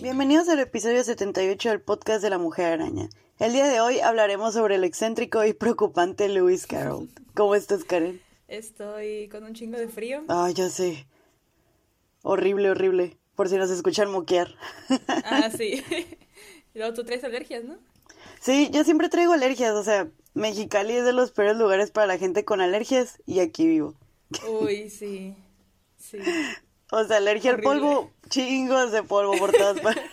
Bienvenidos al episodio 78 del podcast de la Mujer Araña. El día de hoy hablaremos sobre el excéntrico y preocupante Lewis Carroll. ¿Cómo estás, Karen? Estoy con un chingo de frío. Ah, ya sé. Horrible, horrible. Por si nos escuchan moquear. Ah, sí. Y luego tú traes alergias, ¿no? Sí, yo siempre traigo alergias. O sea, Mexicali es de los peores lugares para la gente con alergias y aquí vivo. Uy, sí. Sí. O sea, alergia al polvo, chingos de polvo por todas partes.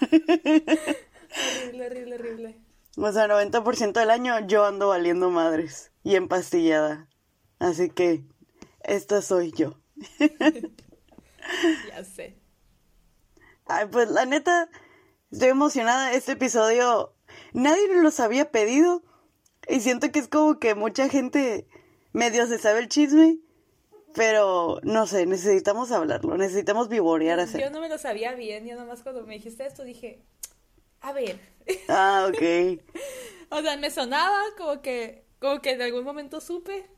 horrible, horrible, horrible. O sea, 90% del año yo ando valiendo madres y empastillada. Así que esta soy yo. ya sé. Ay, pues la neta, estoy emocionada. Este episodio nadie nos los había pedido. Y siento que es como que mucha gente medio se sabe el chisme. Pero no sé, necesitamos hablarlo, necesitamos vivorear así. Yo no me lo sabía bien, yo nomás cuando me dijiste esto dije, a ver. Ah, ok. o sea, me sonaba como que, como que en algún momento supe,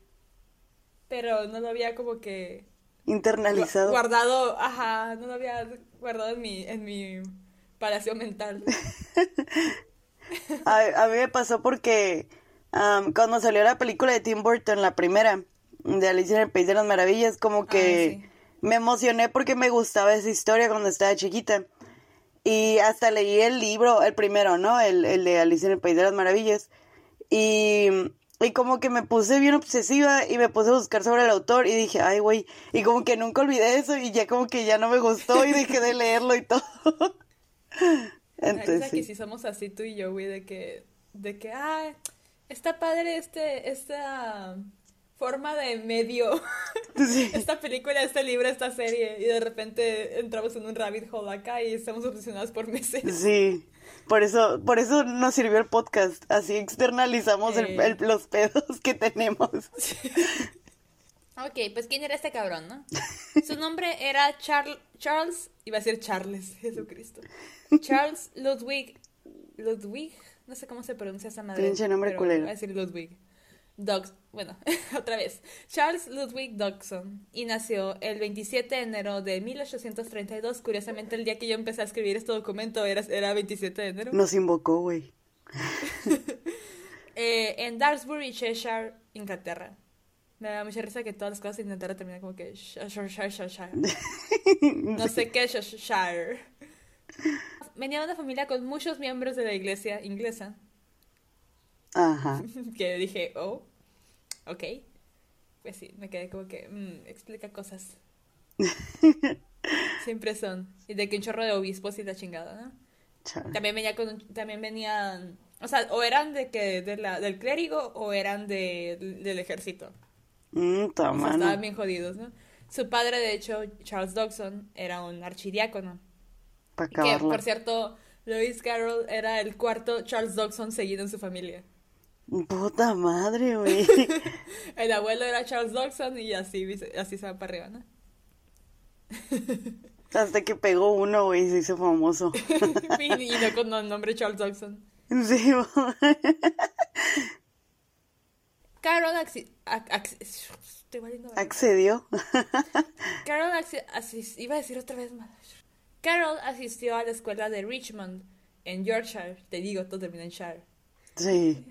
pero no lo había como que internalizado. Guardado, ajá, no lo había guardado en mi, en mi palacio mental. a, mí me pasó porque cuando salió la película de Tim Burton, la primera, de Alicia en el País de las Maravillas, como que me emocioné porque me gustaba esa historia cuando estaba chiquita. Y hasta leí el libro, el primero, ¿no? El, el de Alicia en el País de las Maravillas. Y, y como que me puse bien obsesiva y me puse a buscar sobre el autor y dije, ay, güey. Y como que nunca olvidé eso y ya como que ya no me gustó y dejé de leerlo y todo. Entonces, que si somos así tú y yo, güey, de que, de que, ay, está padre este, esta forma de medio esta película, este libro, esta serie y de repente entramos en un rabbit hole acá y estamos obsesionados por meses. Sí, por eso, por eso nos sirvió el podcast, así externalizamos los pedos que tenemos. Ok, pues ¿quién era este cabrón, no? Su nombre era Charles, Charles, iba a decir Charles, Jesucristo. Charles Ludwig, Ludwig, no sé cómo se pronuncia esa madre. Pinche nombre culero. Voy a decir Ludwig bueno, otra vez, Charles Ludwig Dodson, y nació el 27 de enero de 1832. Curiosamente, el día que yo empecé a escribir este documento era, era 27 de enero. Nos invocó, güey. eh, en Daresbury, Cheshire, Inglaterra. Me da mucha risa que todas las cosas en Inglaterra terminan como que No sé qué Shire. Venía de una familia con muchos miembros de la iglesia inglesa Ajá. que dije, oh, ok. Pues sí, me quedé como que, mm, explica cosas. Siempre son. Y de que un chorro de obispos y la chingada, ¿no? También venía con también venían, o sea, o eran de que de la, del clérigo o eran de, del ejército. Mm, estaban bien jodidos, ¿no? Su padre, de hecho, Charles Dodson, era un archidiácono. Que, por cierto, Lewis Carroll era el cuarto Charles Dodson seguido en su familia. Puta madre, güey. el abuelo era Charles Dodson y así, así se va para arriba, ¿no? Hasta que pegó uno, güey, y se hizo famoso. y, no con el nombre Charles Dodson. Sí, Carol accedió. Carol iba a decir otra vez más. Carol asistió a la escuela de Richmond en Yorkshire. Te digo, todo termina en Shire. Sí.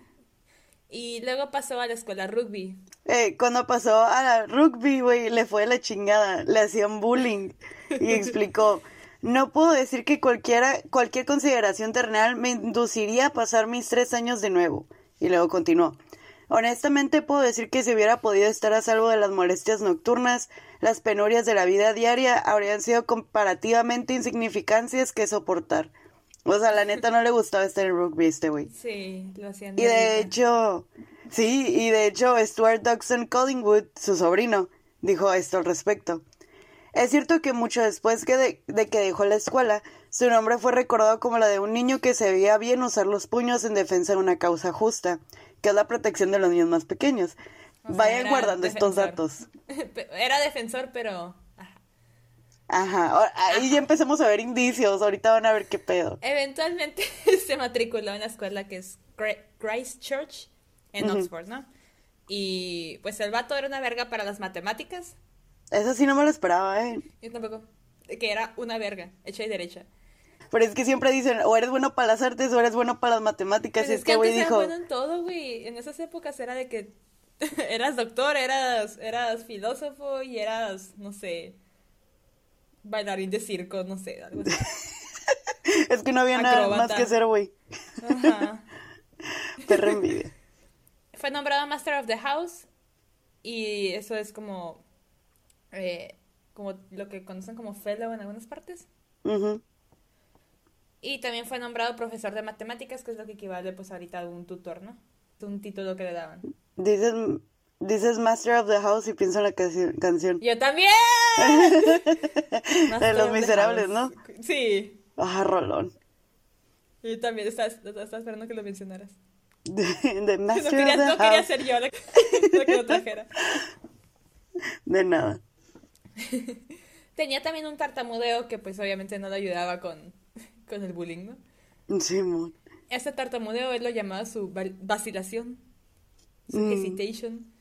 Y luego pasó a la escuela rugby. Eh, cuando pasó a la rugby, güey, le fue la chingada. Le hacían bullying. Y explicó, no puedo decir que cualquiera, cualquier consideración terrenal me induciría a pasar mis tres años de nuevo. Y luego continuó. Honestamente puedo decir que si hubiera podido estar a salvo de las molestias nocturnas, las penurias de la vida diaria habrían sido comparativamente insignificancias que soportar. O sea, la neta no le gustaba estar en rugby este güey. Sí, lo hacían. Y de hecho, sí, y de hecho Stuart Dodson Collingwood, su sobrino, dijo esto al respecto. Es cierto que mucho después que de, que dejó la escuela, su nombre fue recordado como la de un niño que se veía bien usar los puños en defensa de una causa justa, que es la protección de los niños más pequeños. Vayan guardando estos datos. Era defensor, pero Ajá, ahí ya empecemos a ver indicios, ahorita van a ver qué pedo. Eventualmente se matriculó en la escuela que es Christ Church en Oxford, ¿no? Y pues el vato era una verga para las matemáticas. Eso sí no me lo esperaba, ¿eh? Yo tampoco. Que era una verga, hecha y derecha. Pero es que siempre dicen, o eres bueno para las artes o eres bueno para las matemáticas. y es, que, güey, dijo. bueno en todo, güey. En esas épocas era de que eras doctor, eras, eras filósofo y eras, no sé, bailarín de circo, no sé, algo así. es que no había nada más que hacer, güey. Ajá. Perra envidia. Fue nombrado Master of the House y eso es como, eh, como lo que conocen como fellow en algunas partes. Y también fue nombrado profesor de matemáticas, que es lo que equivale pues ahorita a un tutor, ¿no? Un título que le daban. Dices, dices Master of the House y pienso en la canción. ¡Yo también! de los miserables, ¿no? Sí. Ah, rolón. Yo también estaba, esperando que lo mencionaras. De, Master no quería, of the no quería ser yo la, que lo trajera. De nada. Tenía también un tartamudeo que pues obviamente no le ayudaba con, con el bullying, ¿no? Sí, muy. Este tartamudeo él lo llamaba su vacilación, su mm. hesitation.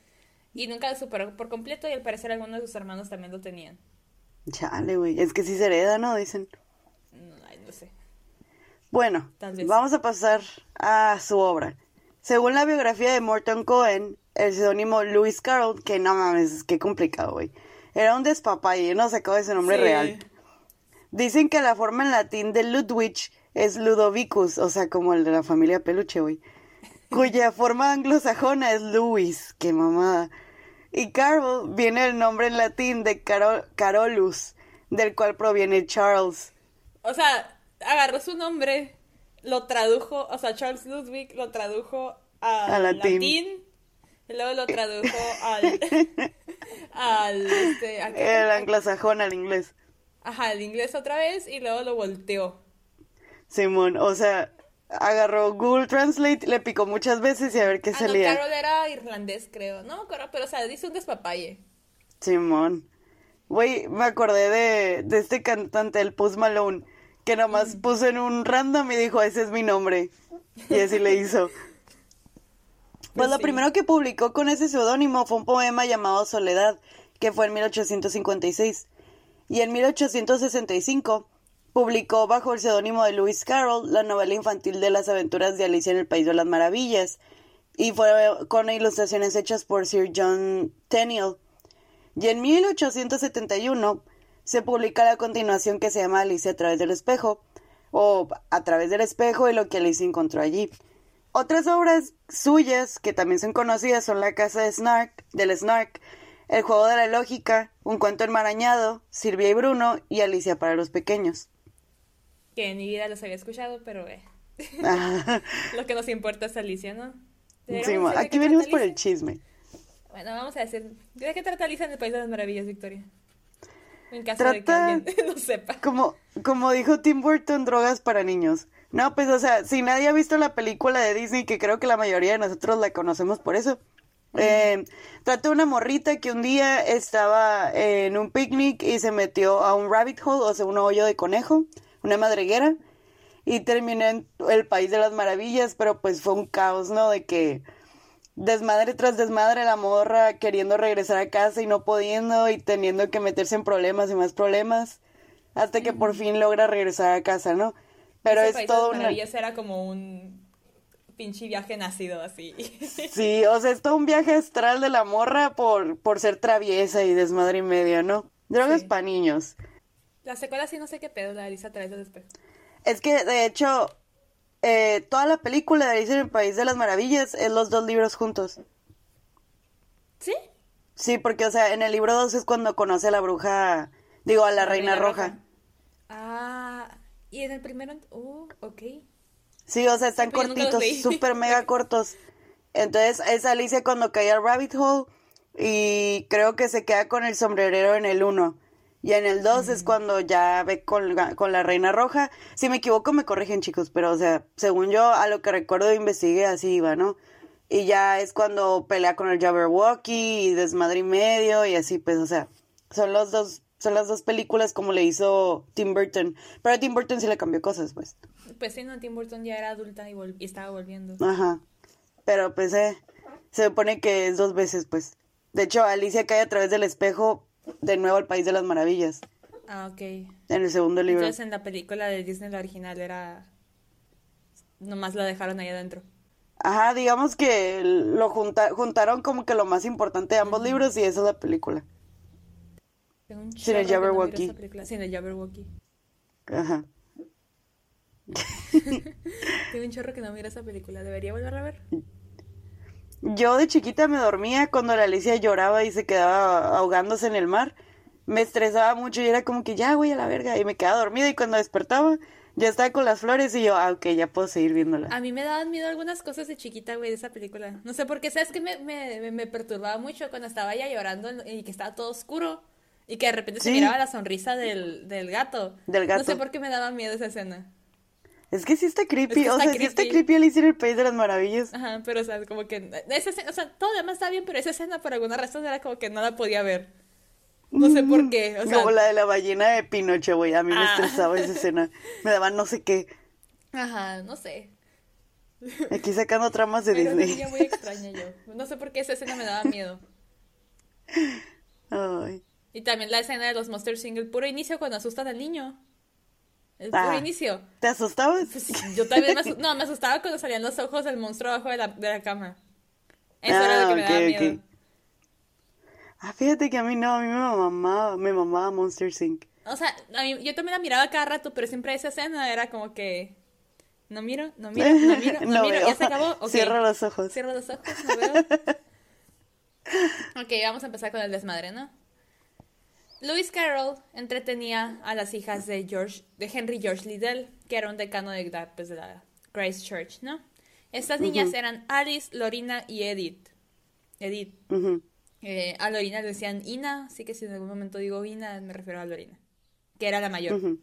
Y nunca lo superó por completo y al parecer algunos de sus hermanos también lo tenían. Chale, güey. Es que sí se hereda, ¿no? Dicen. No, ay, no sé. Bueno, vamos a pasar a su obra. Según la biografía de Morton Cohen, el seudónimo Lewis Carroll, que no mames, qué complicado, güey. Era un despapalle, no sacó ese nombre real. Dicen que la forma en latín de Ludwig es Ludovicus, o sea, como el de la familia Peluche, güey. Cuya forma anglosajona es Louis, qué mamada. Y Carol viene el nombre en latín de Carolus, del cual proviene Charles. O sea, agarró su nombre, lo tradujo, o sea, Charles Ludwig lo tradujo al latín. y luego lo tradujo al... al este, el anglosajón al inglés. Ajá, el inglés otra vez y luego lo volteó. Simón, o sea, agarró Google Translate, le picó muchas veces y a ver qué ah, salía. No, Carol era irlandés, creo. No pero o sea, dice un despapalle. Simón. Güey, me acordé de, de este cantante, el Post Malone, que nomás mm. puso en un random y dijo, ese es mi nombre. Y así le hizo. Pues, pues lo primero que publicó con ese seudónimo fue un poema llamado Soledad, que fue en 1856. Y en 1865 publicó bajo el seudónimo de Lewis Carroll la novela infantil de las aventuras de Alicia en el País de las Maravillas, y fue con ilustraciones hechas por Sir John Tenniel. Y en 1871 se publica la continuación que se llama Alicia a través del espejo, o a través del espejo y lo que Alicia encontró allí. Otras obras suyas que también son conocidas son La casa de Snark, del Snark, el juego de la lógica, Un cuento enmarañado, Silvia y Bruno y Alicia para los pequeños. Que en mi vida los había escuchado, pero eh. lo que nos importa es Alicia, ¿no? Sí, aquí venimos por el chisme. Bueno, vamos a decir, ¿de qué trata Alicia en el País de las Maravillas, Victoria? En caso de que alguien no sepa. Como, como dijo Tim Burton, drogas para niños. No, pues, o sea, si nadie ha visto la película de Disney, que creo que la mayoría de nosotros la conocemos por eso, eh, de una morrita que un día estaba en un picnic y se metió a un rabbit hole, o sea, un hoyo de conejo, una madreguera, y terminó en el país de las maravillas, pero pues fue un caos, ¿no? De que desmadre tras desmadre la morra queriendo regresar a casa y no pudiendo y teniendo que meterse en problemas y más problemas, hasta que por fin logra regresar a casa, ¿no? Pero es todo una... era como un pinche viaje nacido así. Sí, o sea, es todo un viaje astral de la morra por, por ser traviesa y desmadre y medio, ¿no? Drogas para niños. La secuela sí no sé qué pedo, la Alicia a través del espejo. Es que, de hecho, eh, toda la película de Alicia en el País de las Maravillas es los dos libros juntos. ¿Sí? Sí, porque, o sea, en el libro 2 es cuando conoce a la bruja, digo, a la, Reina, Roja. Ah, y en el primero, oh, ok. Sí, o sea, están cortitos, súper mega cortos. Entonces es Alicia cuando cae al rabbit hole y creo que se queda con el sombrerero en el 1. Y en el 2 es cuando ya ve con, con, la reina roja. Si me equivoco me corrigen chicos, pero o sea, según yo a lo que recuerdo investigué así iba, ¿no? Y ya es cuando pelea con el Jabberwocky y desmadre y medio y así pues, o sea, son los dos son las dos películas como le hizo Tim Burton. Pero a Tim Burton sí le cambió cosas, pues. Pues sí, no, Tim Burton ya era adulta y, y estaba volviendo. Ajá. Pero pues eh, se supone que es dos veces, pues. De hecho, Alicia cae a través del espejo de nuevo al País de las Maravillas. Ah, ok. En el segundo libro. Entonces en la película de Disney, la original, era... Nomás la dejaron ahí adentro. Ajá, digamos que lo juntaron como que lo más importante de ambos libros y esa es la película. Sin el Jabberwocky. Sin el Jabberwocky. Ajá. Tengo un chorro que no mira esa película. ¿Debería volver a ver? Yo de chiquita me dormía cuando la Alicia lloraba y se quedaba ahogándose en el mar. Me estresaba mucho y era como que ya voy a la verga y me quedaba dormida y cuando despertaba ya estaba con las flores y yo, ah, ok, ya puedo seguir viéndola. A mí me daban miedo algunas cosas de chiquita, güey, de esa película. No sé por qué, ¿sabes que me, me, me, perturbaba mucho cuando estaba ya llorando y que estaba todo oscuro? Y que de repente se miraba la sonrisa del, del gato. Del gato. No sé por qué me daba miedo esa escena. Es que sí está creepy, o sea, sí está creepy Alicia en el País de las Maravillas. Ajá, pero o sea, como que, esa escena, o sea, todo demás está bien, pero esa escena por alguna razón era como que no la podía ver. No sé por qué, o sea. Como la de la ballena de Pinocho, güey, a mí me ah. estresaba esa escena, me daba no sé qué. Ajá, no sé. Aquí sacando tramas de Disney. Disney. muy extraña yo, no sé por qué esa escena me daba miedo. Ay. Y también la escena de los Monster Single, puro inicio cuando asustan al niño. El ah, inicio. ¿Te asustabas? Pues, yo también me asustaba. No, me asustaba cuando salían los ojos del monstruo abajo de la, de la cama. Eso era lo que me daba miedo. Ah, fíjate que a mí no, a mí me mamaba, me mamaba Monster Inc. O sea, a mí, yo también la miraba cada rato, pero siempre esa escena era como que... No miro, no miro, no miro, no, miro, ya se acabó. Okay. Cierro los ojos. Cierro los ojos, no veo. ok, vamos a empezar con el desmadre, ¿no? Lewis Carroll entretenía a las hijas de George, de Henry George Liddell, que era un decano de, pues, de la Christ Church, ¿no? Estas niñas eran Alice, Lorina y Edith. Edith. Eh, a Lorina le decían Ina, así que si en algún momento digo Ina, me refiero a Lorina, que era la mayor.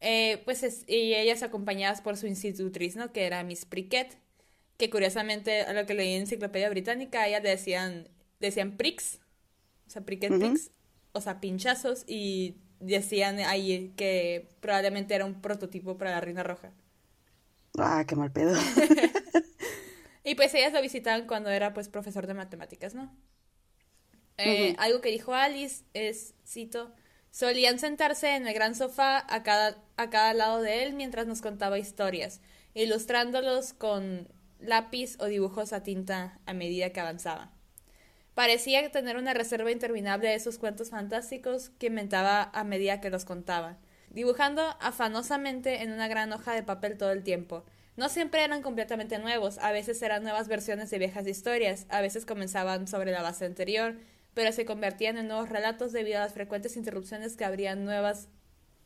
Eh, pues y ellas acompañadas por su institutriz, ¿no? Que era Miss Prickett, que curiosamente a lo que leí en Enciclopedia Británica, a ella le decían, decían pricks, o sea, Prickett pricks, o sea, pinchazos y decían ahí que probablemente era un prototipo para la Reina Roja. Ah, qué mal pedo. y pues ellas lo visitaban cuando era pues profesor de matemáticas, ¿no? Eh, algo que dijo Alice es, cito, solían sentarse en el gran sofá a cada, a cada lado de él mientras nos contaba historias, ilustrándolos con lápiz o dibujos a tinta a medida que avanzaba. Parecía tener una reserva interminable de esos cuentos fantásticos que inventaba a medida que los contaba, dibujando afanosamente en una gran hoja de papel todo el tiempo. No siempre eran completamente nuevos, a veces eran nuevas versiones de viejas historias, a veces comenzaban sobre la base anterior, pero se convertían en nuevos relatos debido a las frecuentes interrupciones que abrían nuevas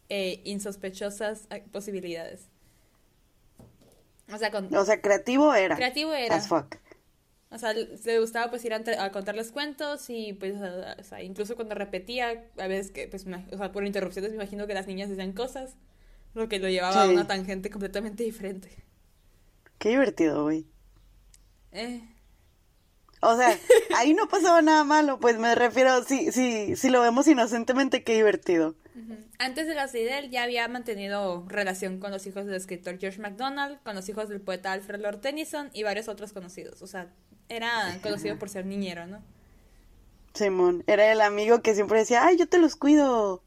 e insospechosas eh, posibilidades. O sea, o sea, creativo era. Creativo era. As fuck. O sea, le gustaba pues ir a, contarles cuentos y pues, o sea, incluso cuando repetía, a veces que, pues, o sea, por interrupciones me imagino que las niñas decían cosas, lo que lo llevaba a una tangente completamente diferente. Qué divertido, güey. Eh. O sea, ahí no pasaba nada malo, pues me refiero, si, si, si lo vemos inocentemente, qué divertido. Antes de la él ya había mantenido relación con los hijos del escritor George MacDonald, con los hijos del poeta Alfred Lord Tennyson y varios otros conocidos. O sea, era conocido por ser niñero, ¿no? Simón, era el amigo que siempre decía, ay, yo te los cuido.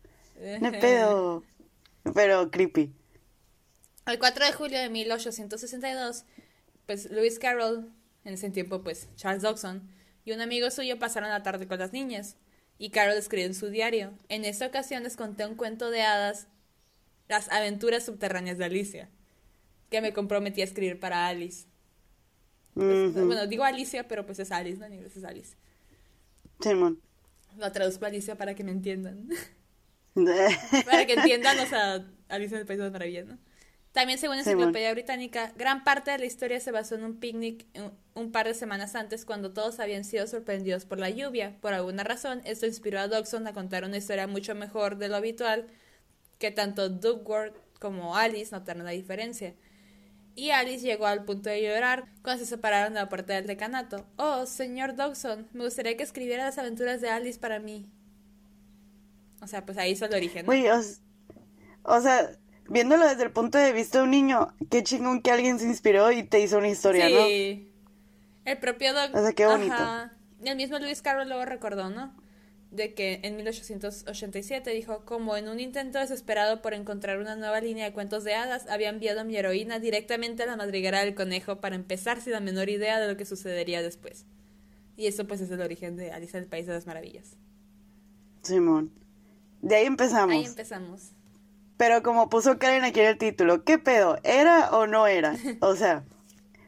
No pedo. Pero creepy. El 4 de julio de 1862, pues Lewis Carroll, en ese tiempo pues Charles Dodson, y un amigo suyo pasaron la tarde con las niñas. Y Carol escribió en su diario. En esta ocasión les conté un cuento de hadas, Las aventuras subterráneas de Alicia, que me comprometí a escribir para Alice. Pues, bueno, digo Alicia, pero pues es Alice, ¿no? En inglés es Alice. Simón. Lo traduzco a Alicia para que me entiendan. para que entiendan, o sea, Alicia en el País de las Maravillas, ¿no? También, según la Enciclopedia Británica, gran parte de la historia se basó en un picnic un par de semanas antes cuando todos habían sido sorprendidos por la lluvia. Por alguna razón, esto inspiró a Dodson a contar una historia mucho mejor de lo habitual, que tanto Dugworth como Alice notaron la diferencia. Y Alice llegó al punto de llorar cuando se separaron de la puerta del decanato. Oh, señor Dodson, me gustaría que escribiera las aventuras de Alice para mí. O sea, pues ahí hizo el origen. O, sea, viéndolo desde el punto de vista de un niño, qué chingón que alguien se inspiró y te hizo una historia, ¿no? Sí. El propio Doc. O sea, qué bonito. El mismo Luis Carroll luego recordó, ¿no? De que en 1887 dijo, como en un intento desesperado por encontrar una nueva línea de cuentos de hadas, había enviado a mi heroína directamente a la madriguera del conejo para empezar sin la menor idea de lo que sucedería después. Y eso pues es el origen de Alicia del País de las Maravillas. Simón. De ahí empezamos. Ahí empezamos. Pero como puso Karen aquí en el título, ¿qué pedo? ¿Era o no era? O sea...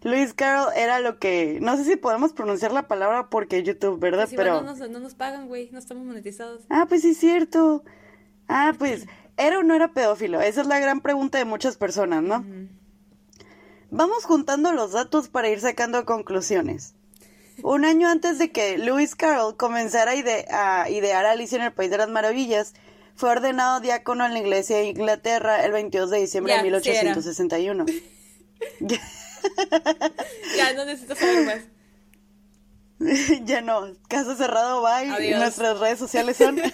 Luis Carroll era lo que. No sé si podemos pronunciar la palabra porque YouTube, ¿verdad? Pues Pero. No nos, no nos pagan, güey. No estamos monetizados. Ah, pues sí, es cierto. Ah, pues. ¿Era o no era pedófilo? Esa es la gran pregunta de muchas personas, ¿no? Vamos juntando los datos para ir sacando conclusiones. Un año antes de que Lewis Carroll comenzara a, a idear Alicia en el País de las Maravillas, fue ordenado diácono en la iglesia de Inglaterra el 22 de diciembre de 1861. ya no necesito saber más. ya no, caso cerrado, bye. Nuestras redes sociales son.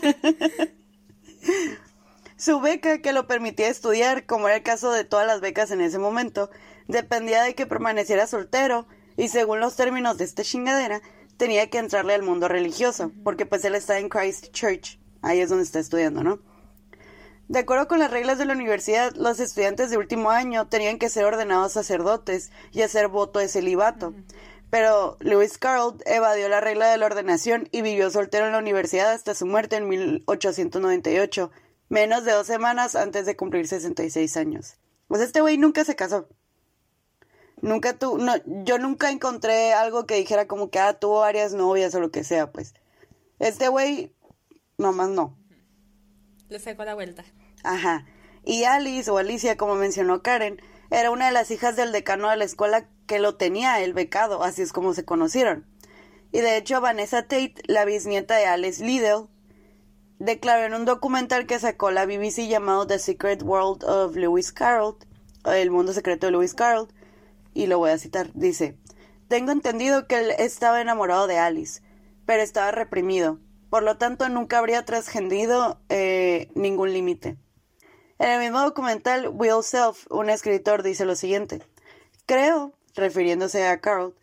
Su beca, que lo permitía estudiar, como era el caso de todas las becas en ese momento, dependía de que permaneciera soltero y según los términos de esta chingadera, tenía que entrarle al mundo religioso, porque pues él está en Christ Church, ahí es donde está estudiando, ¿no? De acuerdo con las reglas de la universidad, los estudiantes de último año tenían que ser ordenados sacerdotes y hacer voto de celibato. Pero Lewis Carroll evadió la regla de la ordenación y vivió soltero en la universidad hasta su muerte en 1898, menos de dos semanas antes de cumplir 66 años. Pues este güey nunca se casó. Nunca tu, no, yo nunca encontré algo que dijera como que ah, tuvo varias novias o lo que sea, pues. Este güey, nomás no. La vuelta. Ajá. Y Alice, o Alicia, como mencionó Karen, era una de las hijas del decano de la escuela que lo tenía el becado, así es como se conocieron. Y de hecho, Vanessa Tate, la bisnieta de Alice Liddell, declaró en un documental que sacó la BBC llamado The Secret World of Lewis Carroll, El mundo secreto de Lewis Carroll, y lo voy a citar, dice, Tengo entendido que él estaba enamorado de Alice, pero estaba reprimido, por lo tanto nunca habría trascendido eh, ningún límite. En el mismo documental, Will Self, un escritor, dice lo siguiente. Creo, refiriéndose a Carl,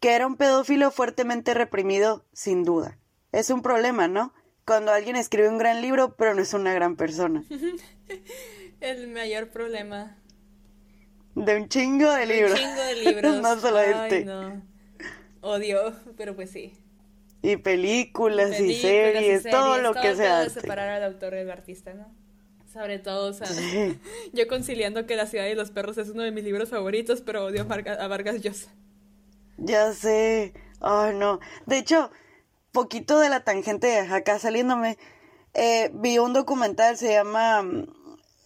que era un pedófilo fuertemente reprimido, sin duda. Es un problema, ¿no? Cuando alguien escribe un gran libro, pero no es una gran persona. el mayor problema. De un chingo de libros. un chingo de libros. no solamente. Ay, no. Odio, pero pues sí. Y películas, y, series, todo lo que sea. separar al autor del artista, ¿no? Sobre todo, o sea, yo conciliando que La ciudad de los perros es uno de mis libros favoritos, pero odio a Vargas Llosa. Ya sé. Ay, no. De hecho, poquito de la tangente acá saliéndome, eh, vi un documental, se llama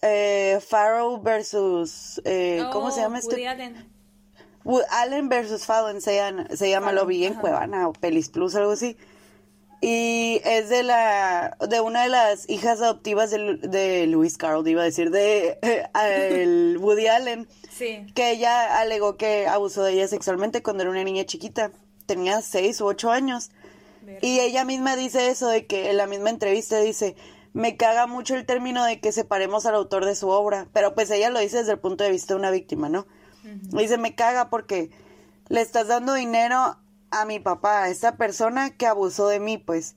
eh, Farrow versus... Eh, ¿Cómo se llama este? Allen. Allen versus Fallon se llama, se llama lo vi en Cuevana o Pelis Plus, algo así y es de la de una de las hijas adoptivas de, de Lewis Carroll, iba a decir, de el Woody Allen. Sí. Que ella alegó que abusó de ella sexualmente cuando era una niña chiquita. Tenía seis u ocho años. Y ella misma dice eso, de que en la misma entrevista dice, me caga mucho el término de que separemos al autor de su obra. Pero pues ella lo dice desde el punto de vista de una víctima, ¿no? Dice, me caga porque le estás dando dinero a mi papá, a esa persona que abusó de mí, pues.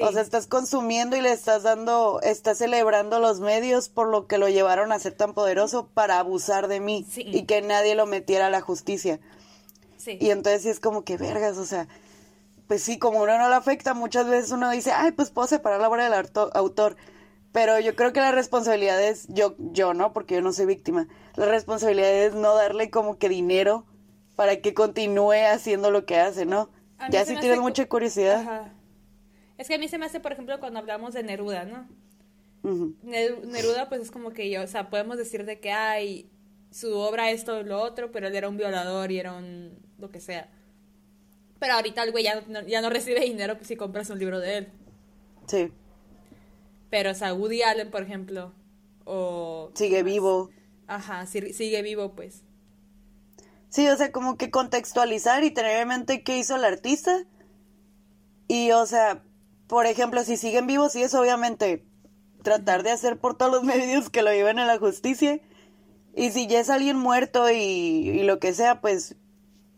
O sea, estás consumiendo y le estás dando, estás celebrando los medios por lo que lo llevaron a ser tan poderoso para abusar de mí y que nadie lo metiera a la justicia. Sí. Y entonces sí es como que vergas, o sea, pues sí, como uno no lo afecta, muchas veces uno dice, ay, pues puedo separar la obra del autor. Pero yo creo que la responsabilidad es, yo, yo, ¿no? Porque yo no soy víctima. La responsabilidad es no darle como que dinero para que continúe haciendo lo que hace, ¿no? Ya si tienes mucha curiosidad. Es que a mí se me hace, por ejemplo, cuando hablamos de Neruda, ¿no? Neruda, pues es como que yo, o sea, podemos decir de que hay su obra esto lo otro, pero él era un violador y era un lo que sea. Pero ahorita el güey ya no, ya no recibe dinero si compras un libro de él. Sí. Pero, o sea, Woody Allen, por ejemplo, o... Sigue vivo. Ajá, sigue vivo, pues. Sí, o sea, como que contextualizar y tener en mente qué hizo el artista. Y, o sea, por ejemplo, si siguen vivos, y eso obviamente tratar de hacer por todos los medios que lo lleven a la justicia. Y si ya es alguien muerto y, y lo que sea, pues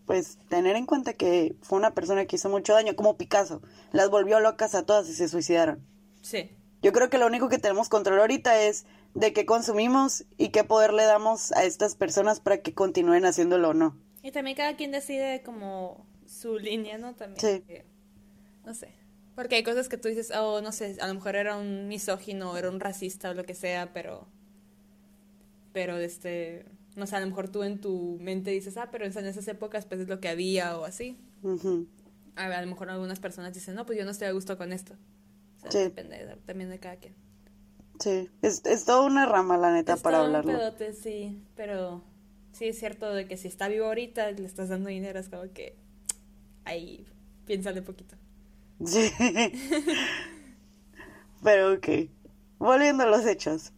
pues tener en cuenta que fue una persona que hizo mucho daño, como Picasso. Las volvió locas a todas y se suicidaron. Sí. Yo creo que lo único que tenemos control ahorita es de qué consumimos y qué poder le damos a estas personas para que continúen haciéndolo o no. Y también cada quien decide como su línea, ¿no? También. Sí. no sé. Porque hay cosas que tú dices, oh, no sé, a lo mejor era un misógino, era un racista o lo que sea, pero... Pero, este... No sé, a lo mejor tú en tu mente dices, ah, pero en esas épocas pues es lo que había o así. a, lo mejor algunas personas dicen, no, pues yo no estoy a gusto con esto. Depende también de cada quien. Sí, es, es toda una rama, la neta, para todo hablarlo. Un pedote, sí, pero sí es cierto de que si está vivo ahorita le estás dando dinero, es como que ahí piénsale poquito. Sí. pero ok. Volviendo a los hechos.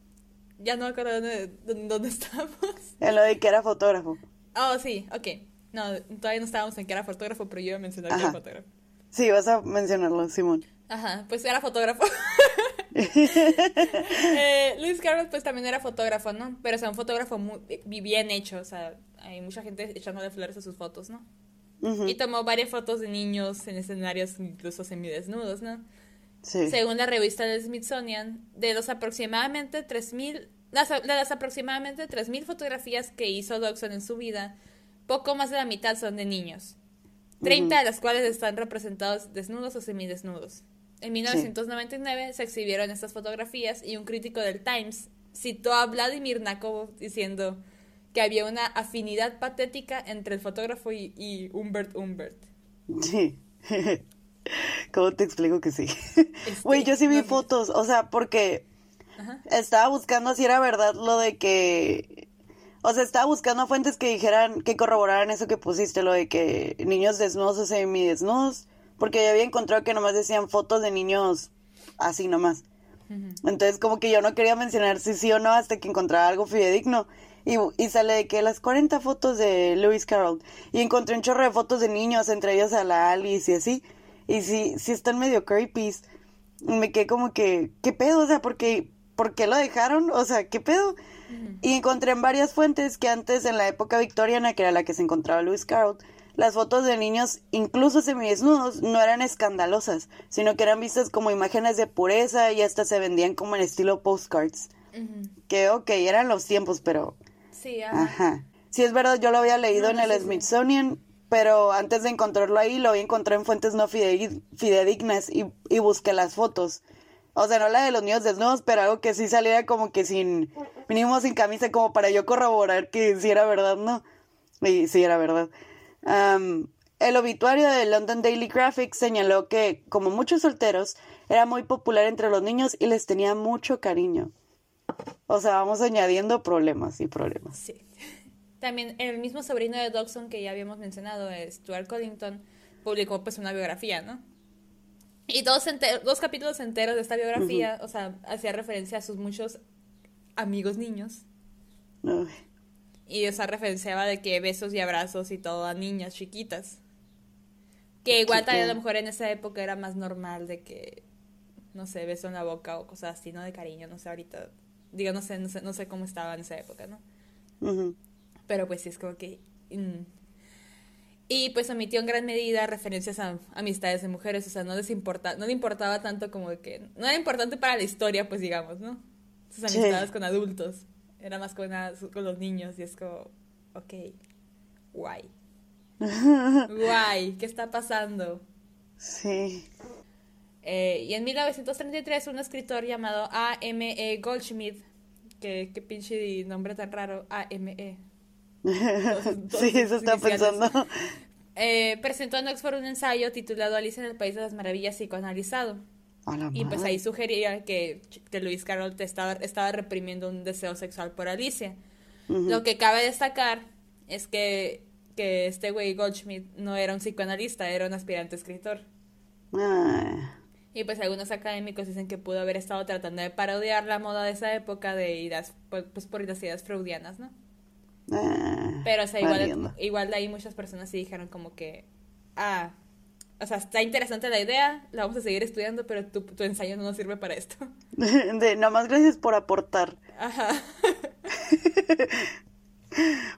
Ya no me acuerdo dónde, dónde, estábamos. En lo de que era fotógrafo. Oh, sí, ok. No, todavía no estábamos en que era fotógrafo, pero yo iba a mencionar que era fotógrafo. Sí, vas a mencionarlo, Simón. Ajá, pues era fotógrafo. eh, Luis Carlos pues también era fotógrafo, ¿no? Pero o sea, un fotógrafo muy bien hecho, o sea, hay mucha gente echándole flores a sus fotos, ¿no? Y tomó varias fotos de niños en escenarios incluso semidesnudos, ¿no? Sí. Según la revista del Smithsonian, de los aproximadamente 3.000, las, de las aproximadamente 3.000 fotografías que hizo Dodson en su vida, poco más de la mitad son de niños. 30 de las cuales están representados desnudos o semidesnudos. En 1999 se exhibieron estas fotografías y un crítico del Times citó a Vladimir Nabokov diciendo que había una afinidad patética entre el fotógrafo y, Humbert Humbert. Sí. ¿Cómo te explico que sí? Güey, yo sí vi fotos, o sea, porque estaba buscando si era verdad lo de que... O sea, estaba buscando fuentes que dijeran, que corroboraran eso que pusiste, lo de que niños desnudos o semidesnudos porque ya había encontrado que nomás decían fotos de niños así nomás. Entonces como que yo no quería mencionar si sí o no hasta que encontrara algo fidedigno. Y, y sale de que las 40 fotos de Lewis Carroll. Y encontré un chorro de fotos de niños, entre ellos a la Alice y así. Y sí, sí están medio creepy. Me quedé como que, ¿qué pedo? O sea, ¿por qué, ¿por qué lo dejaron? O sea, ¿qué pedo? Y encontré en varias fuentes que antes, en la época victoriana, que era la que se encontraba Lewis Carroll, las fotos de niños, incluso semidesnudos, no eran escandalosas, sino que eran vistas como imágenes de pureza y hasta se vendían como en estilo postcards. Que, ok, eran los tiempos, pero... Sí, ajá. Sí, es verdad, yo lo había leído en el Smithsonian, pero antes de encontrarlo ahí, lo había encontrado en fuentes no fidedignas y, y busqué las fotos. O sea, no la de los niños desnudos, pero algo que sí saliera como que sin, mínimo sin camisa, como para yo corroborar que sí era verdad, ¿no? Y sí era verdad el obituario del London Daily Graphic señaló que, como muchos solteros, era muy popular entre los niños y les tenía mucho cariño. O sea, vamos añadiendo problemas y problemas. Sí. También el mismo sobrino de Dodson que ya habíamos mencionado, Stuart Collington, publicó pues una biografía, ¿no? Y dos, dos capítulos enteros de esta biografía, o sea, hacía referencia a sus muchos amigos niños. Y esa referenciaba de que besos y abrazos y todo a niñas chiquitas. Que igual también a lo mejor en esa época era más normal de que, no sé, beso en la boca o cosas así, ¿no? De cariño, no sé, ahorita, digo, no sé, no sé, cómo estaba en esa época, ¿no? Pero pues sí, es como que... Mm. Y pues omitió en gran medida referencias a amistades de mujeres, o sea, no les importa, no le importaba tanto como que, no era importante para la historia, pues digamos, ¿no? Sus amistades con adultos. Era más con, con los niños y es como, ok, guay. guay, ¿qué está pasando? Sí. Eh, y en 1933 un escritor llamado A.M.E. Goldschmidt, que, qué pinche nombre tan raro, A.M.E. sí, eso está pensando. Eh, presentó en Oxford un ensayo titulado Alice en el País de las Maravillas psicoanalizado y pues ahí sugería que, que Luis Carroll te estaba, estaba reprimiendo un deseo sexual por Alicia. Lo que cabe destacar es que, que este güey Goldschmidt no era un psicoanalista, era un aspirante escritor. Ah. Y pues algunos académicos dicen que pudo haber estado tratando de parodiar la moda de esa época de ideas, pues, pues por las ideas freudianas, ¿no? Ah, Pero o sea, igual, igual de ahí muchas personas sí dijeron como que, ah, o sea, está interesante la idea, la vamos a seguir estudiando, pero tu, tu ensayo no nos sirve para esto. De, nada más gracias por aportar. Ajá.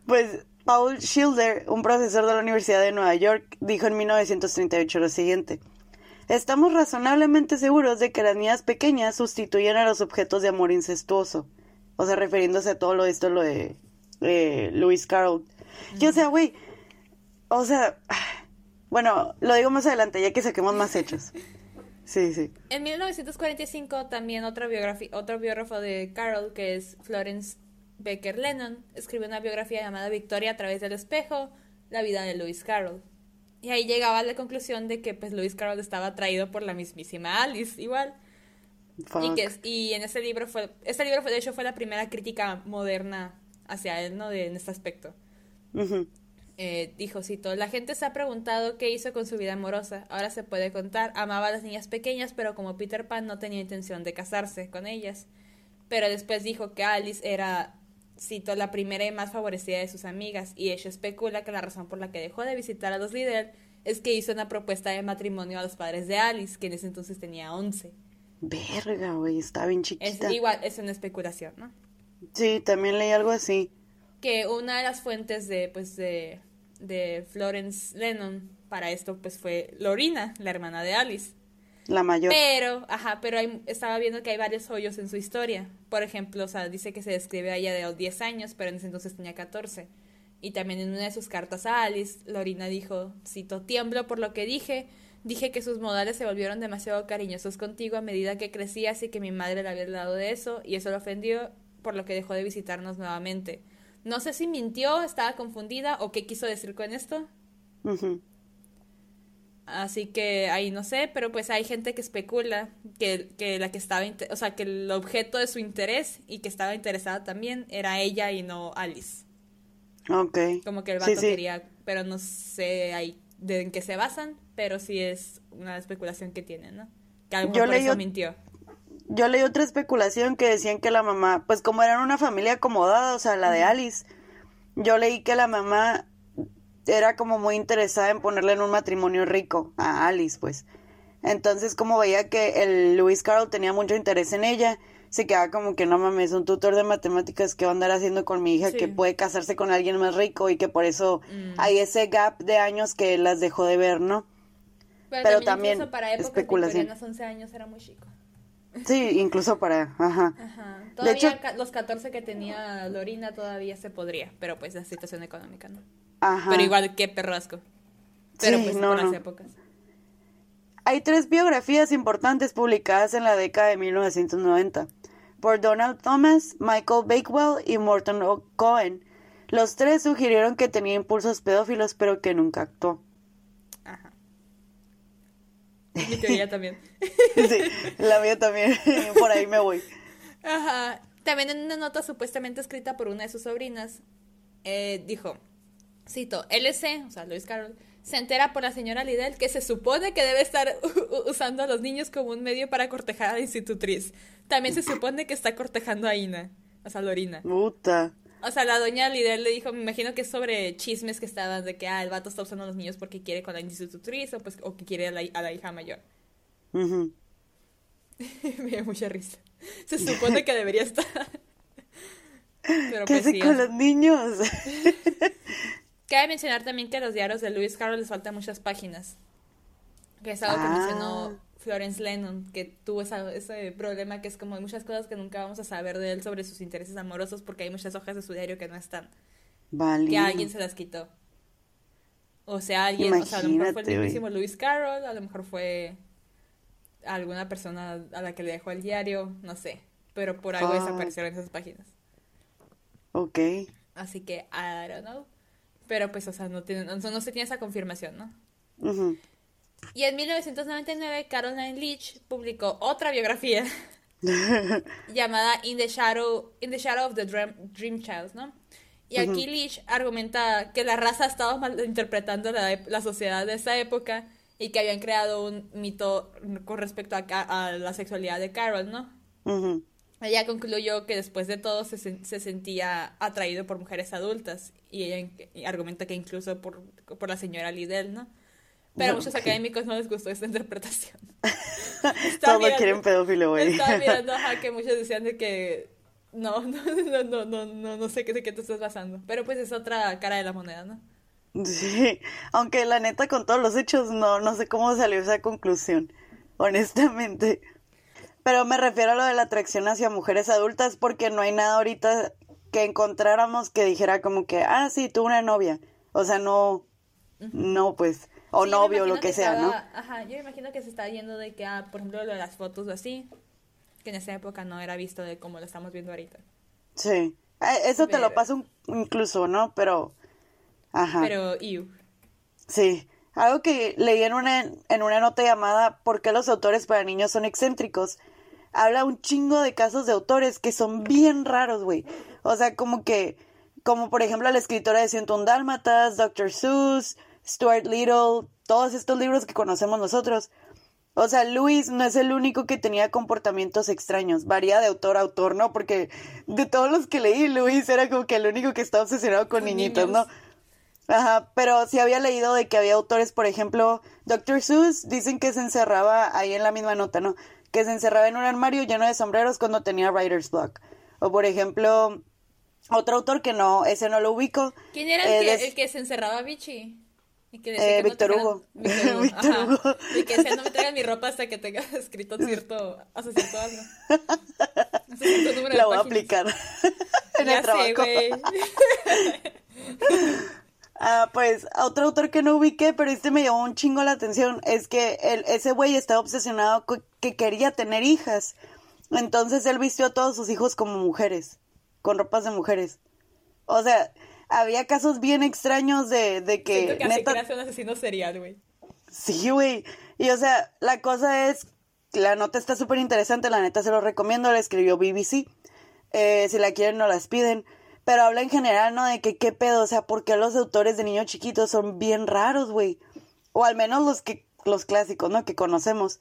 pues Paul Schilder, un profesor de la Universidad de Nueva York, dijo en 1938 lo siguiente. Estamos razonablemente seguros de que las niñas pequeñas sustituyen a los objetos de amor incestuoso. O sea, refiriéndose a todo lo esto, lo de eh, Lewis Carroll. Yo, o sea, güey, o sea, bueno, lo digo más adelante, ya que saquemos más hechos. Sí, sí. En 1945 también otra otro biógrafo de Carroll, que es Florence Becker Lennon, escribió una biografía llamada Victoria a través del espejo, la vida de Lewis Carroll. Y ahí llegaba a la conclusión de que pues Lewis Carroll estaba atraído por la mismísima Alice, igual. Y, que, y en ese libro fue, este libro fue, de hecho fue la primera crítica moderna hacia él, ¿no? De, en este aspecto. eh, dijo, cito, la gente se ha preguntado qué hizo con su vida amorosa. Ahora se puede contar. Amaba a las niñas pequeñas, pero como Peter Pan no tenía intención de casarse con ellas. Pero después dijo que Alice era citó la primera y más favorecida de sus amigas, y ella especula que la razón por la que dejó de visitar a los Liddell es que hizo una propuesta de matrimonio a los padres de Alice, que en ese entonces tenía 11. Verga, güey, está bien chiquita. Es igual, es una especulación, ¿no? Sí, también leí algo así. Que una de las fuentes de, pues, de, de Florence Lennon para esto, pues, fue Lorina, la hermana de Alice. La mayor. Pero, ajá, pero estaba viendo que hay varios hoyos en su historia. Por ejemplo, o sea, dice que se describe a ella de 10 años, pero en ese entonces tenía 14. Y también en una de sus cartas a Alice, Lorina dijo, cito, tiemblo por lo que dije, dije que sus modales se volvieron demasiado cariñosos contigo a medida que crecías y que mi madre le había dado de eso, y eso lo ofendió, por lo que dejó de visitarnos nuevamente. No sé si mintió, estaba confundida o qué quiso decir con esto. Así que ahí no sé, pero pues hay gente que especula que, que la que estaba, o sea, que el objeto de su interés y que estaba interesada también era ella y no Alice. Ok. Como que el vato quería, pero no sé ahí de en qué se basan, pero sí es una especulación que tienen, ¿no? Que algo por eso mintió. Yo leí otra especulación que decían que la mamá, pues como eran una familia acomodada, o sea, la de Alice, yo leí que la mamá era como muy interesada en ponerle en un matrimonio rico a Alice, pues. Entonces, como veía que el Lewis Carroll tenía mucho interés en ella, se quedaba como que no mames, un tutor de matemáticas que va a andar haciendo con mi hija que puede casarse con alguien más rico y que por eso mm. hay ese gap de años que las dejó de ver, ¿no? Pero, también, para especulación. 11 años era muy chico. Sí, incluso para, ajá. ajá. Todavía de hecho, los 14 que tenía Lorina todavía se podría, pero pues la situación económica no. Pero igual, qué perrasco. Pero pues no, las épocas. Hay tres biografías importantes publicadas en la década de 1990 por Donald Thomas, Michael Bakewell y Morton Cohen. Los tres sugirieron que tenía impulsos pedófilos, pero que nunca actuó. Mi teoría también. sí, la mía también. por ahí me voy. Ajá. También en una nota supuestamente escrita por una de sus sobrinas, eh, dijo, Cito, LC, o sea, Luis Carroll, se entera por la señora Lidl que se supone que debe estar usando a los niños como un medio para cortejar a la institutriz. También se supone que está cortejando a Ina, o sea, Lorina. Puta. O sea, la doña Lidl le dijo, me imagino que es sobre chismes que estaban de que, ah, el vato está usando a los niños porque quiere con la institutriz o, pues, o que quiere a la, a la hija mayor. me dio mucha risa. Se supone que debería estar. Pero ¿Qué pues, hace con los niños? Cabe mencionar también que a los diarios de Lewis Carroll les faltan muchas páginas. Que es algo que mencionó ah. Florence Lennon, que tuvo ese problema que es como hay muchas cosas que nunca vamos a saber de él sobre sus intereses amorosos porque hay muchas hojas de su diario que no están. Vale. Que alguien se las quitó. O sea, alguien, o sea, a lo mejor fue el mismísimo Lewis Carroll, a lo mejor fue alguna persona a la que le dejó el diario, no sé. Pero por algo desaparecieron esas páginas. Ok. Así que, I don't know. Pero pues, o sea, no, tiene, no, se tiene esa confirmación, ¿no? Y en 1999, Caroline Leach publicó otra biografía llamada In the Shadow, In the Shadow of the Dream, Child, ¿no? Y aquí Leach argumenta que la raza estaba malinterpretando la, la sociedad de esa época y que habían creado un mito con respecto a, a la sexualidad de Carol, ¿no? Ella concluyó que después de todo se, se sentía atraído por mujeres adultas y ella argumenta que incluso por, por la señora Liddell, ¿no? Pero a muchos académicos no les gustó esta interpretación. Todos quieren pedófilo, güey. Estaba mirando ajá, que muchos decían de que no, no, no, no, no, no, no sé qué, de qué te estás basando. Pero pues es otra cara de la moneda, ¿no? Sí, aunque la neta con todos los hechos no, no sé cómo salió esa conclusión, honestamente. Pero me refiero a lo de la atracción hacia mujeres adultas porque no hay nada ahorita que encontráramos que dijera como que, ah, sí, tuve una novia. O sea, no, no, pues, o novio, o lo que, sea, ¿no? Ajá, yo me imagino que se está yendo de que, ah, por ejemplo, lo de las fotos o así, que en esa época no era visto de como lo estamos viendo ahorita. Sí, eh, eso te lo paso incluso, ¿no? Pero, ajá. Pero, you. Sí, algo que leí en una, en una nota llamada ¿Por qué los autores para niños son excéntricos? Habla un chingo de casos de autores que son bien raros, güey. O sea, como que, como por ejemplo la escritora de Ciento Dálmatas, Dr. Seuss, Stuart Little, todos estos libros que conocemos nosotros. O sea, Luis no es el único que tenía comportamientos extraños. Varía de autor a autor, ¿no? Porque de todos los que leí, Luis era como que el único que estaba obsesionado con, niñitos, ¿no? Ajá, pero sí había leído de que había autores, por ejemplo, Dr. Seuss, dicen que se encerraba ahí en la misma nota, ¿no? Que se encerraba en un armario lleno de sombreros cuando tenía writer's block. O por ejemplo, otro autor que no, ese no lo ubico. ¿Quién era el, eh, que, el que se encerraba, Bichi? Y que decía eh, Víctor Hugo. Víctor Hugo. Y que decía, no me traigan mi ropa hasta que tenga escrito cierto, hasta cierto algo. La voy a aplicar en el trabajo. Ah, pues otro autor que no ubiqué, pero este me llamó un chingo la atención, es que el, ese güey estaba obsesionado con que quería tener hijas. Entonces él vistió a todos sus hijos como mujeres, con ropas de mujeres. O sea, había casos bien extraños de, de que... Siento que neta... así un asesino serial, güey. Sí, güey. Y o sea, la cosa es, la nota está súper interesante, la neta se lo recomiendo, la escribió BBC. Eh, si la quieren, no las piden. Pero habla en general, ¿no? De que qué pedo, o sea, ¿por qué los autores de niños chiquitos son bien raros, güey? O al menos los que, los clásicos, ¿no? Que conocemos.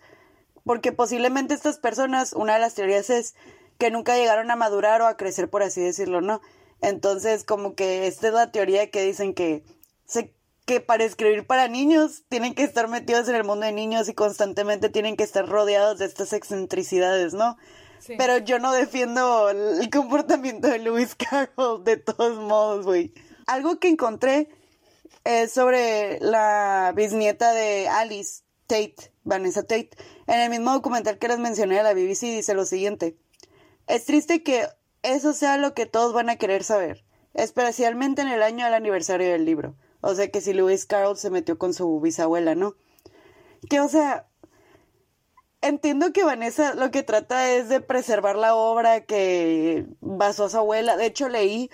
Porque posiblemente estas personas, una de las teorías es que nunca llegaron a madurar o a crecer, por así decirlo, ¿no? Entonces, como que esta es la teoría que dicen que, se, que para escribir para niños tienen que estar metidos en el mundo de niños y constantemente tienen que estar rodeados de estas excentricidades, ¿no? Pero yo no defiendo el comportamiento de Lewis Carroll de todos modos, güey. Algo que encontré es sobre la bisnieta de Alice Tate, Vanessa Tate. En el mismo documental que les mencioné a la BBC dice lo siguiente. Es triste que eso sea lo que todos van a querer saber, especialmente en el año del aniversario del libro. O sea que si Lewis Carroll se metió con su bisabuela, ¿no? Que, o sea, entiendo que Vanessa lo que trata es de preservar la obra que basó a su abuela. De hecho, leí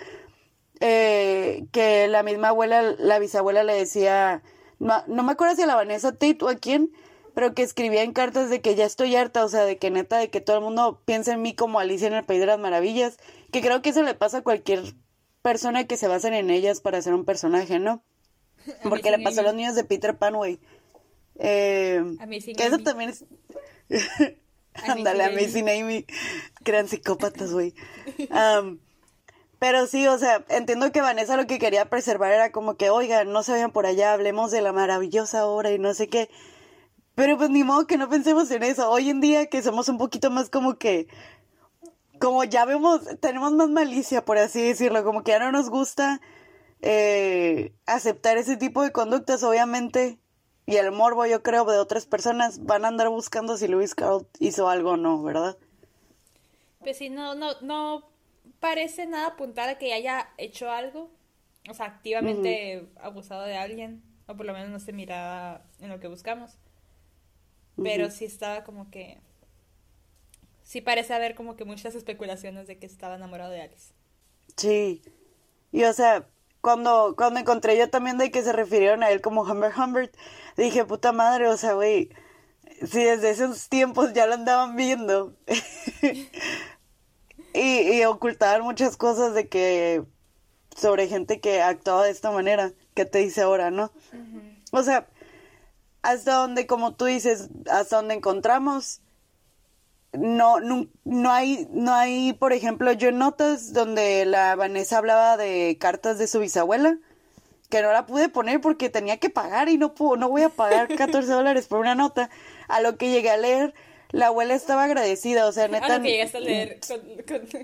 eh, que la misma abuela, la bisabuela le decía, no, no me acuerdo si a la Vanessa Tate o a quién, pero que escribía en cartas de que ya estoy harta, o sea, de que neta, de que todo el mundo piensa en mí como Alicia en el País de las Maravillas, que creo que eso le pasa a cualquier persona que se basen en ellas para hacer un personaje, ¿no? Porque le pasó a los niños de Peter Pan, güey. Eh, que eso también es... Ándale, Amazing Amy. Gran psicópatas, güey. pero sí, o sea, entiendo que Vanessa lo que quería preservar era como que, oiga, no se vayan por allá, hablemos de la maravillosa obra y no sé qué. Pero pues ni modo que no pensemos en eso. Hoy en día que somos un poquito más como que, como ya vemos, tenemos más malicia, por así decirlo, como que ya no nos gusta eh, aceptar ese tipo de conductas, obviamente. Y el morbo, yo creo, de otras personas van a andar buscando si Luis Carroll hizo algo o no, ¿verdad? Pues sí, no, no, no parece nada apuntar a que haya hecho algo. O sea, activamente abusado de alguien. O por lo menos no se mira en lo que buscamos. Pero sí estaba como que... Sí parece haber como que muchas especulaciones de que estaba enamorado de Alice. Sí. Y o sea, cuando, cuando encontré yo también de que se refirieron a él como Humber Humbert, dije, puta madre, o sea, güey, si desde esos tiempos ya lo andaban viendo. y, y ocultaban muchas cosas de que sobre gente que actuaba de esta manera, ¿qué te dice ahora, no? O sea, hasta donde, como tú dices, hasta donde encontramos, no, no, no, hay, no hay, por ejemplo, yo en notas donde la Vanessa hablaba de cartas de su bisabuela, que no la pude poner porque tenía que pagar y no puedo, no voy a pagar 14 dólares por una nota. A lo que llegué a leer, la abuela estaba agradecida, o sea, neta. Lo que llegaste a leer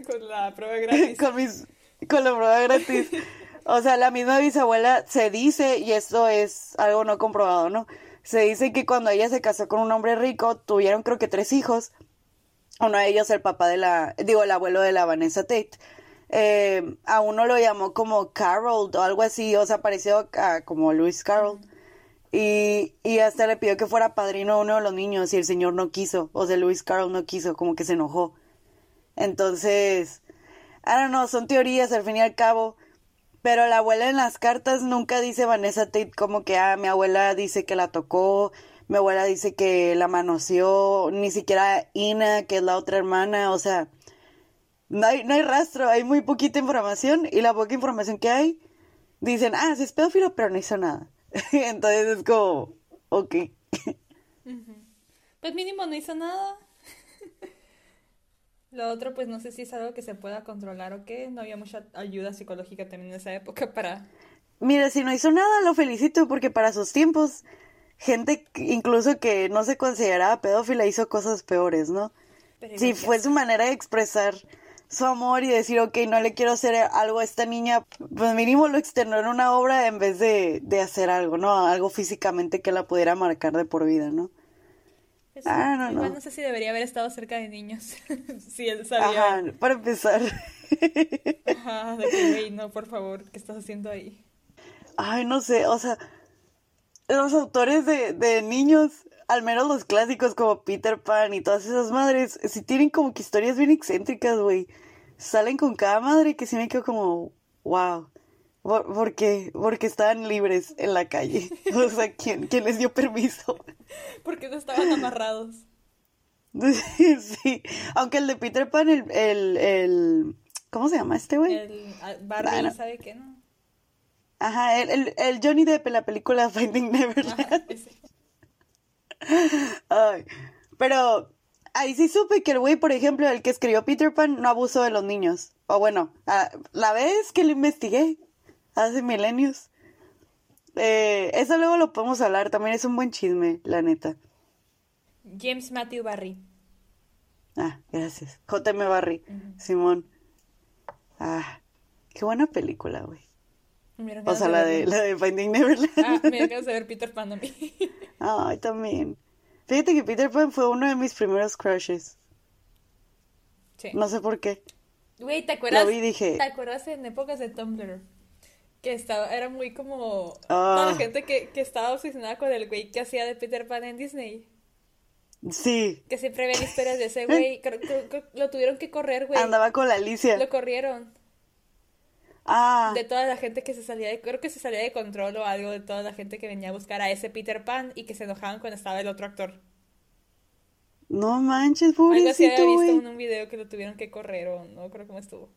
con, la prueba gratis. con, mis, con la prueba gratis. O sea, la misma bisabuela se dice, y esto es algo no comprobado, ¿no? Se dice que cuando ella se casó con un hombre rico, tuvieron creo que tres hijos. Uno de ellos el papá de la, digo, el abuelo de la Vanessa Tate. Eh, a uno lo llamó como Carol o algo así, o sea, pareció a, como Luis Carroll. Y, y hasta le pidió que fuera padrino de uno de los niños y el señor no quiso, o sea, Luis Carroll no quiso, como que se enojó. Entonces, I don't know, son teorías al fin y al cabo, pero la abuela en las cartas nunca dice Vanessa Tate como que, ah, mi abuela dice que la tocó, mi abuela dice que la manoseó, ni siquiera Ina, que es la otra hermana, o sea, no hay, no hay rastro, hay muy poquita información y la poca información que hay, dicen, ah, sí es pedófilo, pero no hizo nada. Entonces es como, ok. Pues mínimo no hizo nada. Lo otro, pues no sé si es algo que se pueda controlar o qué. No había mucha ayuda psicológica también en esa época para... Mira, si no hizo nada, lo felicito porque para sus tiempos, gente incluso que no se consideraba pedófila hizo cosas peores, ¿no? si fue su manera de expresar su amor y decir, ok, no le quiero hacer algo a esta niña, pues mínimo lo externó en una obra en vez de, de hacer algo, ¿no? Algo físicamente que la pudiera marcar de por vida, ¿no? Ah, no, no. no sé si debería haber estado cerca de niños. si él sabía. Ajá, para empezar. Ajá, de que, no, por favor, ¿qué estás haciendo ahí? Ay, no sé, o sea, los autores de, de niños al menos los clásicos como Peter Pan y todas esas madres, sí tienen como que historias bien excéntricas, güey. Salen con cada madre que sí me quedo como, wow. ¿Por, qué? Porque estaban libres en la calle. O sea, ¿quién, quién les dio permiso? Porque no estaban amarrados. sí, aunque el de Peter Pan, el, el, el ¿cómo se llama este güey? El ah, Barry, ¿sabe qué, no? Ajá, el, el, el, Johnny Depp en la película Finding Neverland. Ay, pero ahí sí supe que el güey, por ejemplo, el que escribió Peter Pan, no abusó de los niños. O bueno, la vez que lo investigué, hace milenios. Eh, eso luego lo podemos hablar, también es un buen chisme, la neta. James Matthew Barry. Ah, gracias. JM Barry, Simón. Ah, qué buena película, güey. O sea, la de, la de Finding Neverland. Ah, me acabas de ver Peter Pan a mí. Ay, también. Fíjate que Peter Pan fue uno de mis primeros crushes. Sí. No sé por qué. Güey, ¿te acuerdas? Lo vi dije... ¿Te acuerdas en épocas de Tumblr? Que estaba, era muy como... Toda la ah. gente que, que estaba obsesionada con el güey que hacía de Peter Pan en Disney. Sí. Que siempre ven historias de ese güey. lo tuvieron que correr, güey. Andaba con la Alicia. Lo corrieron. Ah. De toda la gente que se salía de, creo que se salía de control o algo, de toda la gente que venía a buscar a ese Peter Pan y que se enojaban cuando estaba el otro actor. No manches, pobrecito, Algo así había visto en un video que lo tuvieron que correr o no creo cómo estuvo.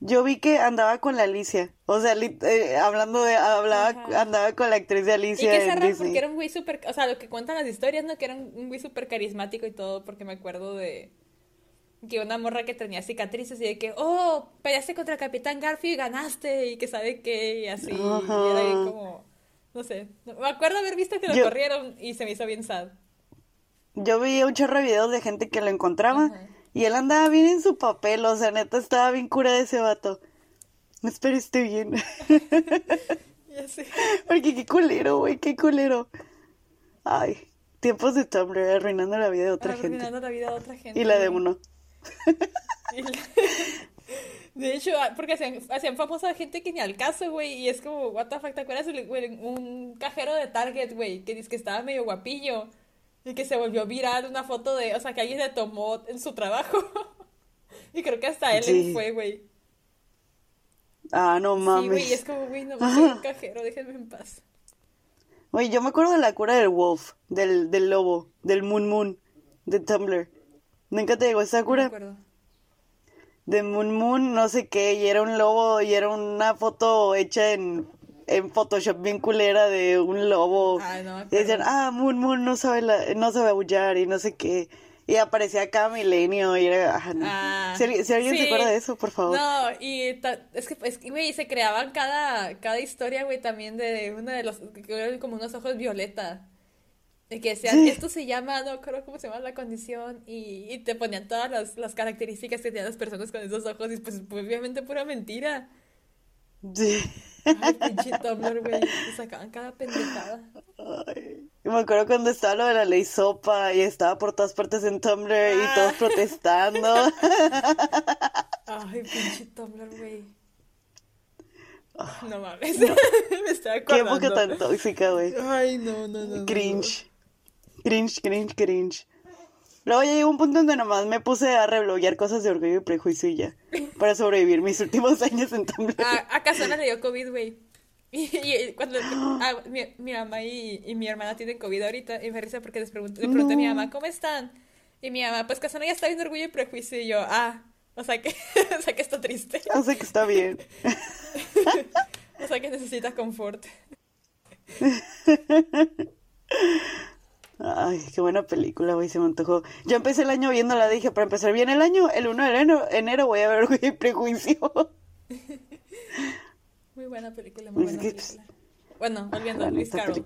Yo vi que andaba con la Alicia, o sea, eh, hablando de, hablaba, andaba con la actriz de Alicia. Y que raro porque era un güey súper, o sea, lo que cuentan las historias, ¿no? Que era un güey súper carismático y todo, porque me acuerdo de, que una morra que tenía cicatrices y de que, oh, peleaste contra Capitán Garfield y ganaste y que sabe qué y así. Y era ahí como, no sé, me acuerdo haber visto que lo corrieron y se me hizo bien sad. Yo vi un chorro de videos de gente que lo encontraba y él andaba bien en su papel, o sea, neta estaba bien cura de ese vato. Espero esté bien. ya sé. Porque qué culero, güey, qué culero. Ay, tiempos de Tumblr arruinando la vida de otra gente. Arruinando la vida de otra gente. Y la de uno. De hecho, ah, porque hacían, hacían famosa gente que ni al caso, güey. Y es como, what the fuck, ¿te acuerdas? un cajero de Target, güey, que dice que estaba medio guapillo. Y que se volvió viral una foto de, o sea, que alguien le tomó en su trabajo. y creo que hasta él fue, güey. Ah, no mames. Sí, güey, es como, güey, no soy un cajero, déjenme en paz. Güey, yo me acuerdo de la cura del wolf, del, del lobo, del moon moon, de Tumblr. ¿Nunca te llegó esa cura? De Moon Moon, no sé qué, y era un lobo, y era una foto hecha en, en Photoshop bien culera de un lobo. Ah, no, y decían, ah, Moon Moon no sabe, la, no sabe aullar y no sé qué. Y aparecía cada milenio y era... Ah, si, alguien se acuerda de eso, por favor. No, y es que, es que se creaban cada, cada historia, güey, también de uno de los... como unos ojos violeta. De que decían, esto se llama, no creo cómo se llama la condición, y, y te ponían todas las, las, características que tenían las personas con esos ojos, y pues, pues obviamente pura mentira. Sí. Ay, pinche Tumblr, güey. sacaban cada pendejada. Ay. Me acuerdo cuando estaba lo de la ley sopa y estaba por todas partes en Tumblr y ah. todos protestando. Ay, pinche Tumblr, güey. No mames. Me estaba acordando. Qué época tan tóxica, güey. Ay, no, no, no. Cringe. Cringe, cringe, cringe. Luego ya llegó un punto donde nomás me puse a rebloguear cosas de orgullo y prejuicio y ya. Para sobrevivir mis últimos años en Tumblr. Ah, a Casana le dio COVID, güey. Y, cuando ah, mi, mi, mamá y, y, mi hermana tienen COVID ahorita, y me risa porque les pregunto, le pregunté a mi mamá, ¿cómo están? Y mi mamá, pues Casana ya está viendo orgullo y prejuicio. Y yo, ah, o sea que, o sea que está triste. O sea que está bien. o sea que necesita confort. Ay, qué buena película, güey, se me antojó. Yo empecé el año viéndola, dije, para empezar bien el año, el 1 de enero, enero voy a ver Orgullo y Prejuicio. Muy buena película, muy buena película. Bueno, volviendo a Luis Carroll.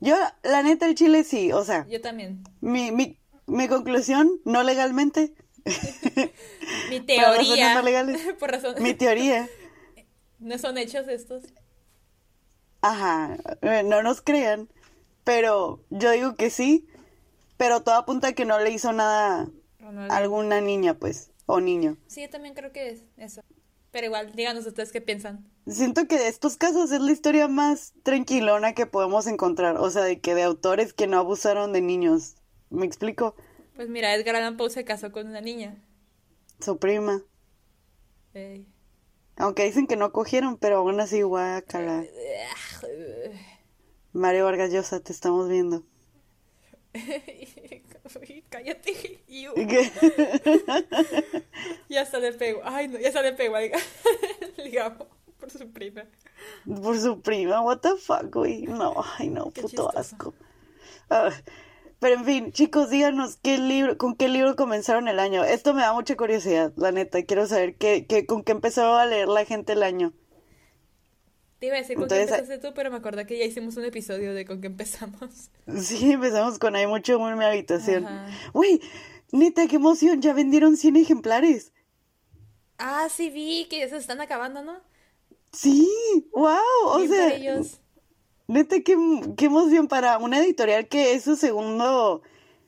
Yo, la neta, el chile sí, o sea. Yo también. Mi, mi, mi conclusión, no legalmente. mi teoría. no legales. Por razón. Mi teoría. ¿No son hechos estos? Ajá, eh, no nos crean. Pero yo digo que sí, pero todo apunta a que no le hizo nada a alguna niña, pues, o niño. Sí, yo también creo que es eso. Pero igual, díganos ustedes qué piensan. Siento que de estos casos es la historia más tranquilona que podemos encontrar. O sea, de que de autores que no abusaron de niños. ¿Me explico? Pues mira, Edgar Allan Poe se casó con una niña. Su prima. Aunque dicen que no cogieron, pero aún así guacala. Mario Vargas Llosa, te estamos viendo. Cállate. ya se le pego. Ay, no, ya se le pego. Digamos, por su prima. Por su prima, what the fuck, güey. No, ay, no, puto asco. Pero en fin, chicos, díganos qué libro, con qué libro comenzaron el año. Esto me da mucha curiosidad, la neta. Quiero saber qué, qué, con qué empezó a leer la gente el año. Te iba a decir con qué empezaste tú, pero me acordé que ya hicimos un episodio de con qué empezamos. Sí, empezamos con Hay mucho humor en mi habitación. Uy, neta, qué emoción, ya vendieron 100 ejemplares. Ah, sí vi que ya se están acabando, ¿no? Sí, wow, o sea, neta, qué, qué emoción para una editorial que es su segundo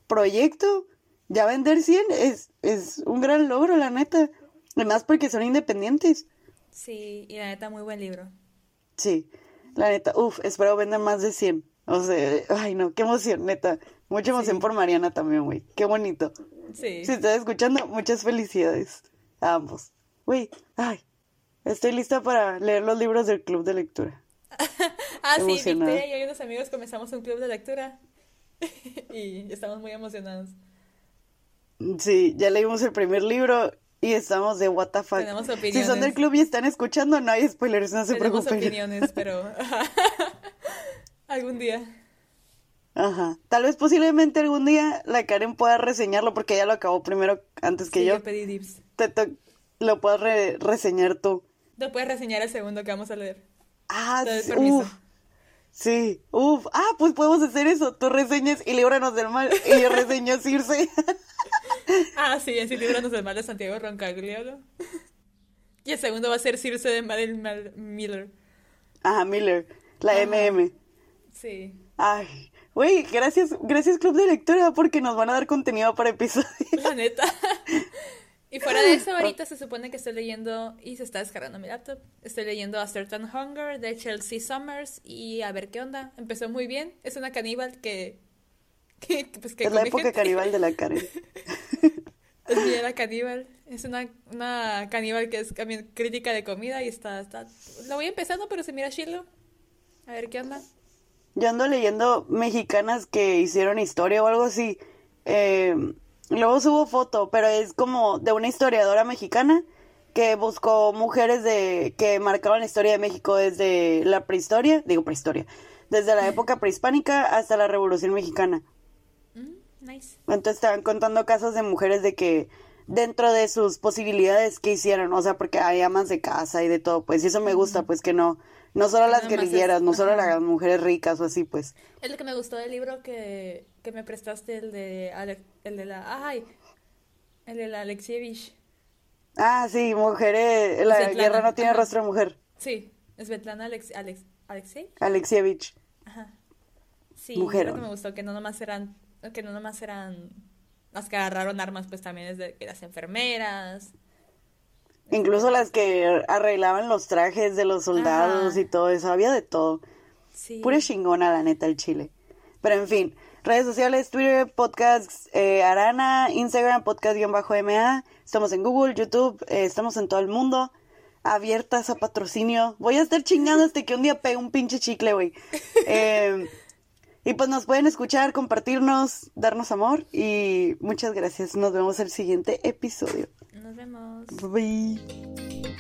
proyecto. Ya vender 100 es, es un gran logro, la neta. Además porque son independientes. Sí, y la neta, muy buen libro. Sí, la neta, uff, espero vender más de 100. O sea, ay no, qué emoción, neta. Mucha emoción por Mariana también, güey. Qué bonito. Sí. Si estás escuchando, muchas felicidades a ambos. Güey, ay, estoy lista para leer los libros del club de lectura. ah, sí, Victoria y unos amigos comenzamos un club de lectura. y estamos muy emocionados. Sí, ya leímos el primer libro y estamos de what the fuck. Tenemos opiniones. Si son del club y están escuchando, no hay spoilers, no se Tenemos preocupen. opiniones, pero algún día. Ajá. Tal vez posiblemente algún día la Karen pueda reseñarlo porque ella lo acabó primero antes que yo. yo pedí dips. Te lo puedes reseñar tú. Lo puedes reseñar el segundo que vamos a leer. Ah, uf. Sí, uf. Ah, pues podemos hacer eso. Tú reseñas y líbranos del mal. Y yo reseño Circe. ah, sí, en sí, líbranos del mal de Santiago Roncagliolo. Y el segundo va a ser Circe de Madeline Miller. Ajá, Miller. La MM. Sí. Ay, güey, gracias, gracias Club de Lectura porque nos van a dar contenido para episodios. La neta. Y fuera de eso, ahorita se supone que estoy leyendo, y se está descargando mi laptop, estoy leyendo A Certain Hunger de Chelsea Summers y a ver qué onda. Empezó muy bien, es una caníbal que... que, pues, que es la época caníbal de la Karen. es mi era caníbal, es una, una caníbal que es también crítica de comida y está, está... La voy empezando, pero se mira chilo. A ver qué onda. Yo ando leyendo mexicanas que hicieron historia o algo así. Eh Luego subo foto, pero es como de una historiadora mexicana que buscó mujeres de que marcaban la historia de México desde la prehistoria, digo prehistoria, desde la época prehispánica hasta la Revolución Mexicana. Mm, Nice. Entonces estaban contando casos de mujeres de que dentro de sus posibilidades que hicieron, o sea, porque hay amas de casa y de todo, pues, y eso me gusta, pues que no, no solo las guerrilleras, no solo las mujeres ricas o así, pues. Es lo que me gustó del libro que, que me prestaste, el de, el de la, ay, el de la Alexievich. Ah, sí, mujeres, la guerra no tiene rostro de mujer. Sí, es Svetlana Alex, Alexei. Alexievich. Ajá. Sí, Mujer. lo que me gustó, que no nomás eran, que no nomás eran las que agarraron armas, pues también es de las enfermeras. Incluso las que arreglaban los trajes de los soldados y todo eso, había de todo. Sí. Pura chingona, la neta, el chile. Pero en fin, redes sociales, Twitter, podcast eh, Arana, Instagram, podcast-MA. Estamos en Google, YouTube, eh, estamos en todo el mundo. Abiertas a patrocinio. Voy a estar chingando hasta que un día pegue un pinche chicle, güey. Eh, y pues nos pueden escuchar, compartirnos, darnos amor y muchas gracias. Nos vemos el siguiente episodio. Nos vemos. Bye. bye.